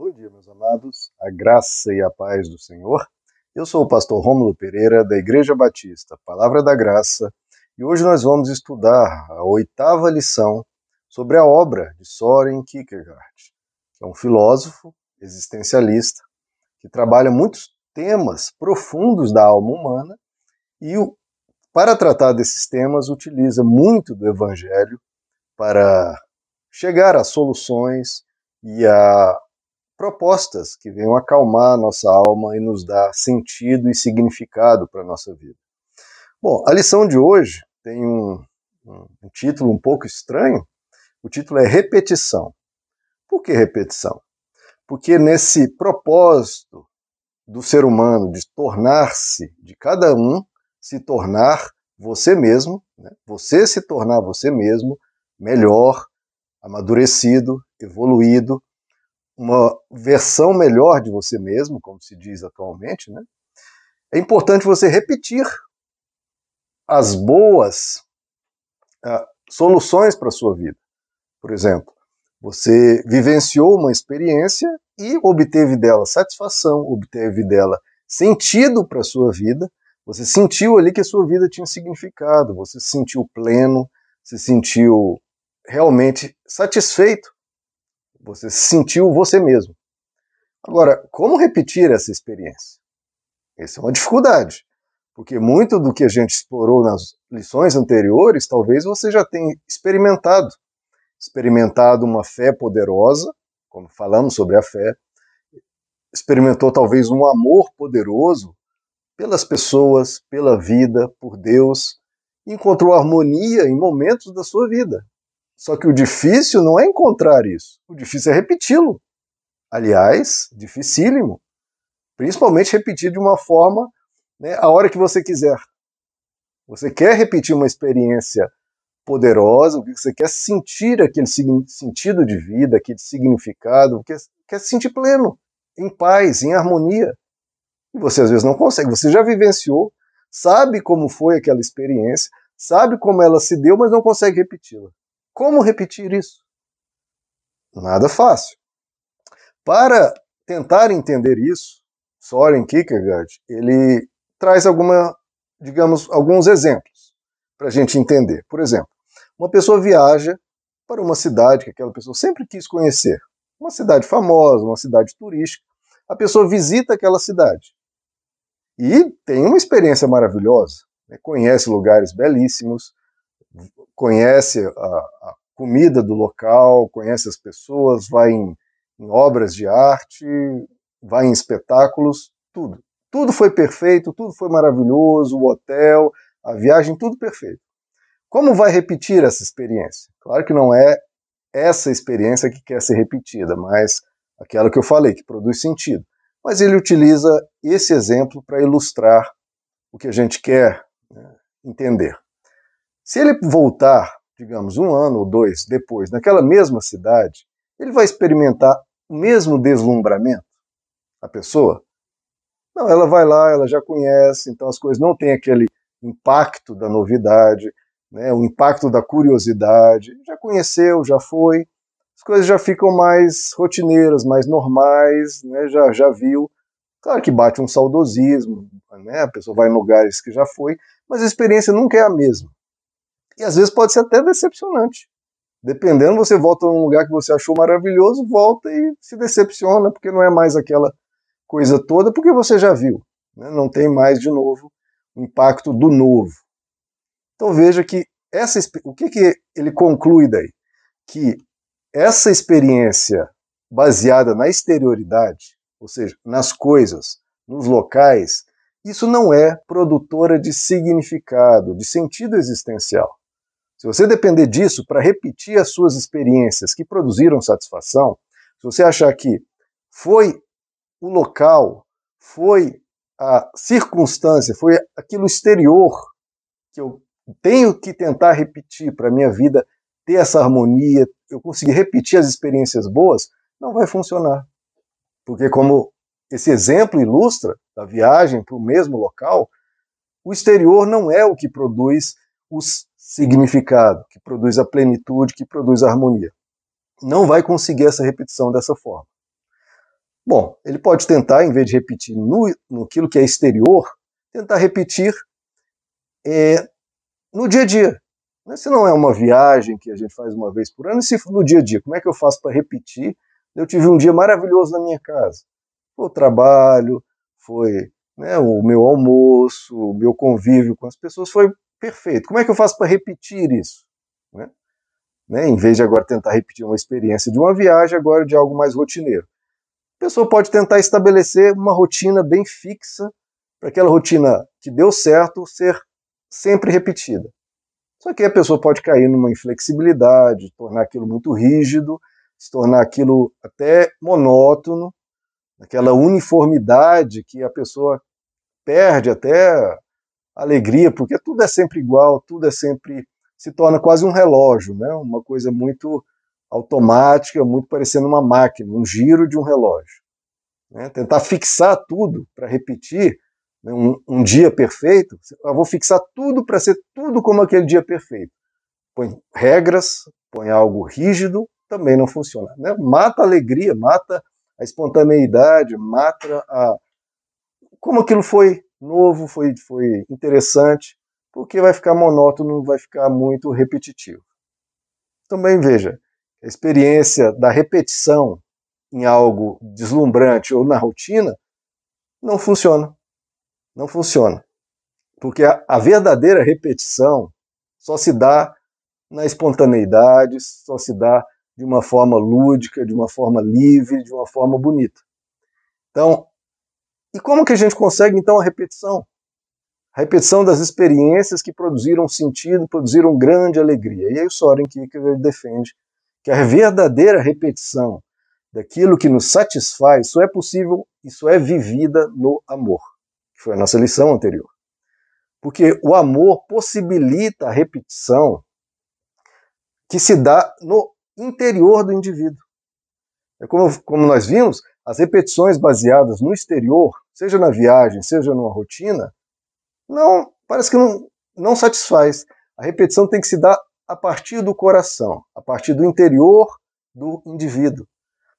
Bom dia, meus amados, a graça e a paz do Senhor. Eu sou o pastor Rômulo Pereira, da Igreja Batista, Palavra da Graça, e hoje nós vamos estudar a oitava lição sobre a obra de Soren Kierkegaard, que é um filósofo existencialista que trabalha muitos temas profundos da alma humana e, para tratar desses temas, utiliza muito do Evangelho para chegar a soluções e a propostas que venham acalmar nossa alma e nos dar sentido e significado para a nossa vida. Bom, a lição de hoje tem um, um, título um pouco estranho. O título é Repetição. Por que repetição? Porque nesse propósito do ser humano de tornar-se, de cada um se tornar você mesmo, né? você se tornar você mesmo melhor, amadurecido, evoluído, uma versão melhor de você mesmo, como se diz atualmente, né? é importante você repetir as boas uh, soluções para a sua vida. Por exemplo, você vivenciou uma experiência e obteve dela satisfação, obteve dela sentido para a sua vida, você sentiu ali que a sua vida tinha significado, você se sentiu pleno, se sentiu realmente satisfeito você sentiu você mesmo. Agora, como repetir essa experiência? Essa é uma dificuldade, porque muito do que a gente explorou nas lições anteriores, talvez você já tenha experimentado. Experimentado uma fé poderosa, como falamos sobre a fé, experimentou talvez um amor poderoso pelas pessoas, pela vida, por Deus, encontrou harmonia em momentos da sua vida. Só que o difícil não é encontrar isso, o difícil é repeti-lo. Aliás, dificílimo. Principalmente repetir de uma forma, né, a hora que você quiser. Você quer repetir uma experiência poderosa, você quer sentir aquele sentido de vida, aquele significado, quer, quer se sentir pleno, em paz, em harmonia. E você às vezes não consegue, você já vivenciou, sabe como foi aquela experiência, sabe como ela se deu, mas não consegue repeti-la. Como repetir isso? Nada fácil. Para tentar entender isso, Soren Kierkegaard ele traz alguma, digamos, alguns exemplos para a gente entender. Por exemplo, uma pessoa viaja para uma cidade que aquela pessoa sempre quis conhecer, uma cidade famosa, uma cidade turística. A pessoa visita aquela cidade e tem uma experiência maravilhosa, né? conhece lugares belíssimos, conhece a, a, comida do local, conhece as pessoas, vai em, em obras de arte, vai em espetáculos, tudo. Tudo foi perfeito, tudo foi maravilhoso, o hotel, a viagem, tudo perfeito. Como vai repetir essa experiência? Claro que não é essa experiência que quer ser repetida, mas aquela que eu falei, que produz sentido. Mas ele utiliza esse exemplo para ilustrar o que a gente quer né, entender. Se ele voltar, digamos, um ano ou dois depois, naquela mesma cidade, ele vai experimentar o mesmo deslumbramento? A pessoa? Não, ela vai lá, ela já conhece, então as coisas não têm aquele impacto da novidade, né, o impacto da curiosidade. Já conheceu, já foi, as coisas já ficam mais rotineiras, mais normais, né, já, já viu. Claro que bate um saudosismo, né, a pessoa vai em lugares que já foi, mas a experiência nunca é a mesma. E às vezes pode ser até decepcionante. Dependendo, você volta num lugar que você achou maravilhoso, volta e se decepciona, porque não é mais aquela coisa toda, porque você já viu. Né? Não tem mais de novo o impacto do novo. Então veja que essa, o que, que ele conclui daí? Que essa experiência baseada na exterioridade, ou seja, nas coisas, nos locais, isso não é produtora de significado, de sentido existencial. Se você depender disso para repetir as suas experiências que produziram satisfação, se você achar que foi o local, foi a circunstância, foi aquilo exterior que eu tenho que tentar repetir para a minha vida ter essa harmonia, eu conseguir repetir as experiências boas, não vai funcionar. Porque, como esse exemplo ilustra, da viagem para o mesmo local, o exterior não é o que produz os significado, que produz a plenitude, que produz a harmonia. Não vai conseguir essa repetição dessa forma. Bom, ele pode tentar, em vez de repetir no, no aquilo que é exterior, tentar repetir é, no dia a dia. Né, se não é uma viagem que a gente faz uma vez por ano, e se no dia a dia, como é que eu faço para repetir? Eu tive um dia maravilhoso na minha casa. Foi o trabalho, foi né, o meu almoço, o meu convívio com as pessoas, foi perfeito. Como é que eu faço para repetir isso? Né? Né, em vez de agora tentar repetir uma experiência de uma viagem, agora de algo mais rotineiro. A pessoa pode tentar estabelecer uma rotina bem fixa, para aquela rotina que deu certo ser sempre repetida. Só que a pessoa pode cair numa inflexibilidade, tornar aquilo muito rígido, se tornar aquilo até monótono, aquela uniformidade que a pessoa perde até alegria, porque tudo é sempre igual, tudo é sempre se torna quase um relógio, né? Uma coisa muito automática, muito parecendo uma máquina, um giro de um relógio. Né? Tentar fixar tudo para repetir né, um, um, dia perfeito, eu vou fixar tudo para ser tudo como aquele dia perfeito. Põe regras, põe algo rígido, também não funciona. Né? Mata a alegria, mata a espontaneidade, mata a. Como aquilo foi novo, foi, foi interessante, porque vai ficar monótono, vai ficar muito repetitivo. Também veja, a experiência da repetição em algo deslumbrante ou na rotina não funciona não funciona. Porque a, a verdadeira repetição só se dá na espontaneidade, só se dá de uma forma lúdica, de uma forma livre, de uma forma bonita. Então, e como que a gente consegue então a repetição? A repetição das experiências que produziram sentido, produziram grande alegria. E aí o Soren Kierkegaard defende que a verdadeira repetição daquilo que nos satisfaz só é possível, isso é vivida no amor que foi a nossa lição anterior. Porque o amor possibilita a repetição que se dá no interior do indivíduo. É como, como nós vimos, as repetições baseadas no exterior, seja na viagem, seja numa rotina, não parece que não, não satisfaz. A repetição tem que se dar a partir do coração, a partir do interior do indivíduo.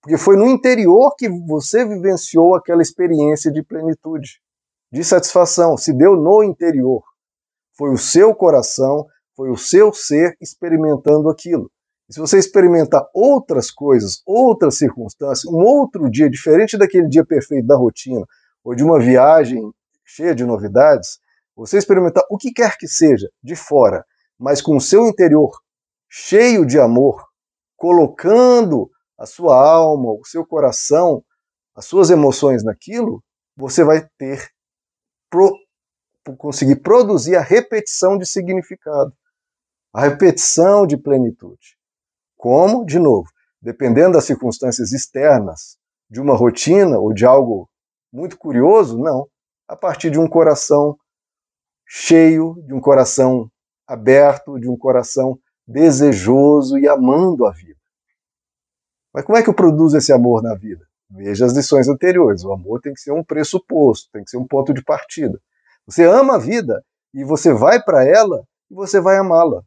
Porque foi no interior que você vivenciou aquela experiência de plenitude de satisfação se deu no interior. Foi o seu coração, foi o seu ser experimentando aquilo. E se você experimentar outras coisas, outras circunstâncias, um outro dia diferente daquele dia perfeito da rotina, ou de uma viagem cheia de novidades, você experimentar o que quer que seja de fora, mas com o seu interior cheio de amor, colocando a sua alma, o seu coração, as suas emoções naquilo, você vai ter pro, conseguir produzir a repetição de significado, a repetição de plenitude. Como? De novo, dependendo das circunstâncias externas, de uma rotina ou de algo muito curioso, não. A partir de um coração cheio, de um coração aberto, de um coração desejoso e amando a vida. Mas como é que eu produzo esse amor na vida? Veja as lições anteriores. O amor tem que ser um pressuposto, tem que ser um ponto de partida. Você ama a vida e você vai para ela e você vai amá-la.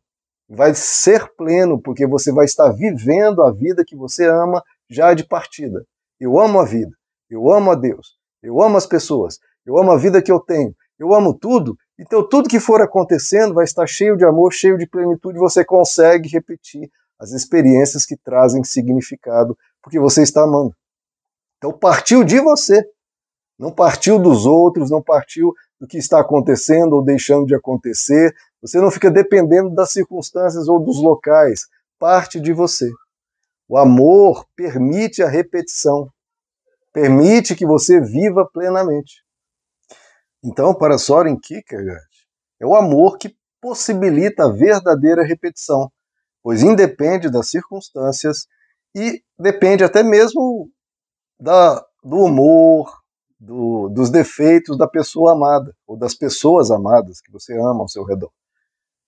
Vai ser pleno, porque você vai estar vivendo a vida que você ama já de partida. Eu amo a vida, eu amo a Deus, eu amo as pessoas, eu amo a vida que eu tenho, eu amo tudo. Então, tudo que for acontecendo vai estar cheio de amor, cheio de plenitude. Você consegue repetir as experiências que trazem significado, porque você está amando. Então partiu de você, não partiu dos outros, não partiu do que está acontecendo ou deixando de acontecer. Você não fica dependendo das circunstâncias ou dos locais, parte de você. O amor permite a repetição, permite que você viva plenamente. Então, para Soren Kierkegaard, é o amor que possibilita a verdadeira repetição, pois independe das circunstâncias e depende até mesmo da, do humor, do, dos defeitos da pessoa amada, ou das pessoas amadas que você ama ao seu redor.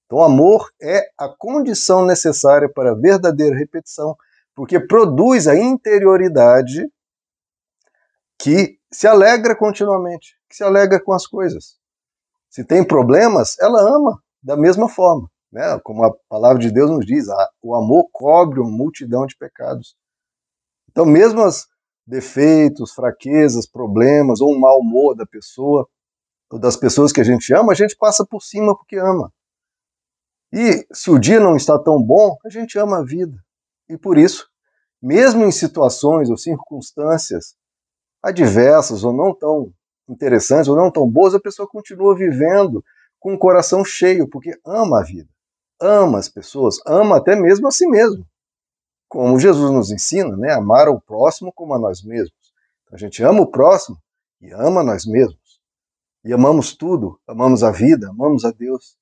Então, amor é a condição necessária para a verdadeira repetição, porque produz a interioridade que se alegra continuamente, que se alegra com as coisas. Se tem problemas, ela ama da mesma forma. Né? Como a palavra de Deus nos diz, o amor cobre uma multidão de pecados. Então, mesmo as, defeitos, fraquezas, problemas ou um mau humor da pessoa ou das pessoas que a gente ama, a gente passa por cima porque ama. E se o dia não está tão bom, a gente ama a vida. E por isso, mesmo em situações ou circunstâncias adversas ou não tão interessantes ou não tão boas, a pessoa continua vivendo com o coração cheio, porque ama a vida, ama as pessoas, ama até mesmo a si mesmo. Como Jesus nos ensina, né? Amar o próximo como a nós mesmos. A gente ama o próximo e ama nós mesmos. E amamos tudo, amamos a vida, amamos a Deus.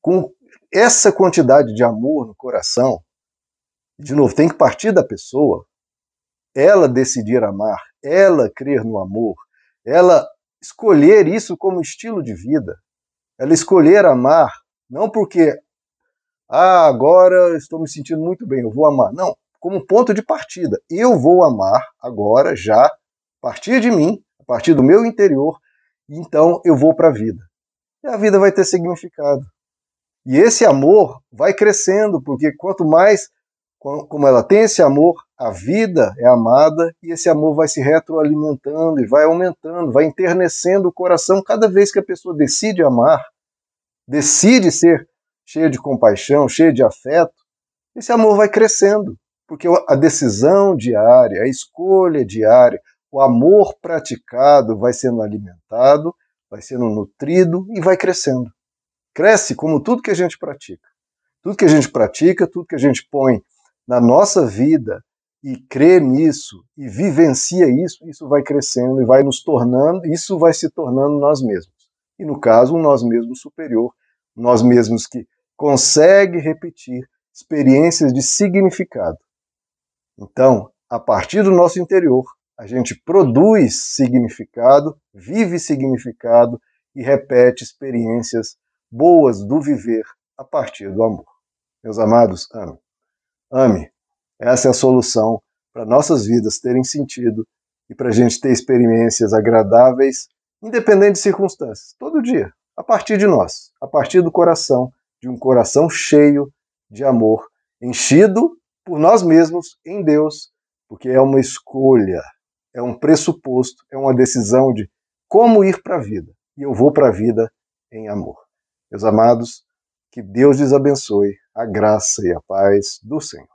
Com essa quantidade de amor no coração, de novo, tem que partir da pessoa, ela decidir amar, ela crer no amor, ela escolher isso como estilo de vida, ela escolher amar, não porque, ah, agora estou me sentindo muito bem, eu vou amar. Não, como ponto de partida. Eu vou amar agora, já, a partir de mim, a partir do meu interior, então eu vou para a vida. E a vida vai ter significado. E esse amor vai crescendo, porque quanto mais como ela tem esse amor, a vida é amada e esse amor vai se retroalimentando e vai aumentando, vai enternecendo o coração cada vez que a pessoa decide amar, decide ser cheia de compaixão, cheia de afeto. Esse amor vai crescendo, porque a decisão diária, a escolha diária, o amor praticado vai sendo alimentado, vai sendo nutrido e vai crescendo. Cresce como tudo que a gente pratica. Tudo que a gente pratica, tudo que a gente põe na nossa vida e crê nisso e vivencia isso, isso vai crescendo e vai nos tornando, isso vai se tornando nós mesmos. E no caso, um nós mesmos superior, nós mesmos que consegue repetir experiências de significado. Então, a partir do nosso interior, a gente produz significado, vive significado e repete experiências boas do viver a partir do amor. Meus amados, amém. Ame. Essa é a solução para nossas vidas terem sentido e para a gente ter experiências agradáveis, independente de circunstâncias, todo dia, a partir de nós, a partir do coração, de um coração cheio de amor, enchido por nós mesmos em Deus, porque é uma escolha, é um pressuposto, é uma decisão de como ir para a vida. E eu vou para a vida em amor. Meus amados, que Deus lhes abençoe a graça e a paz do Senhor.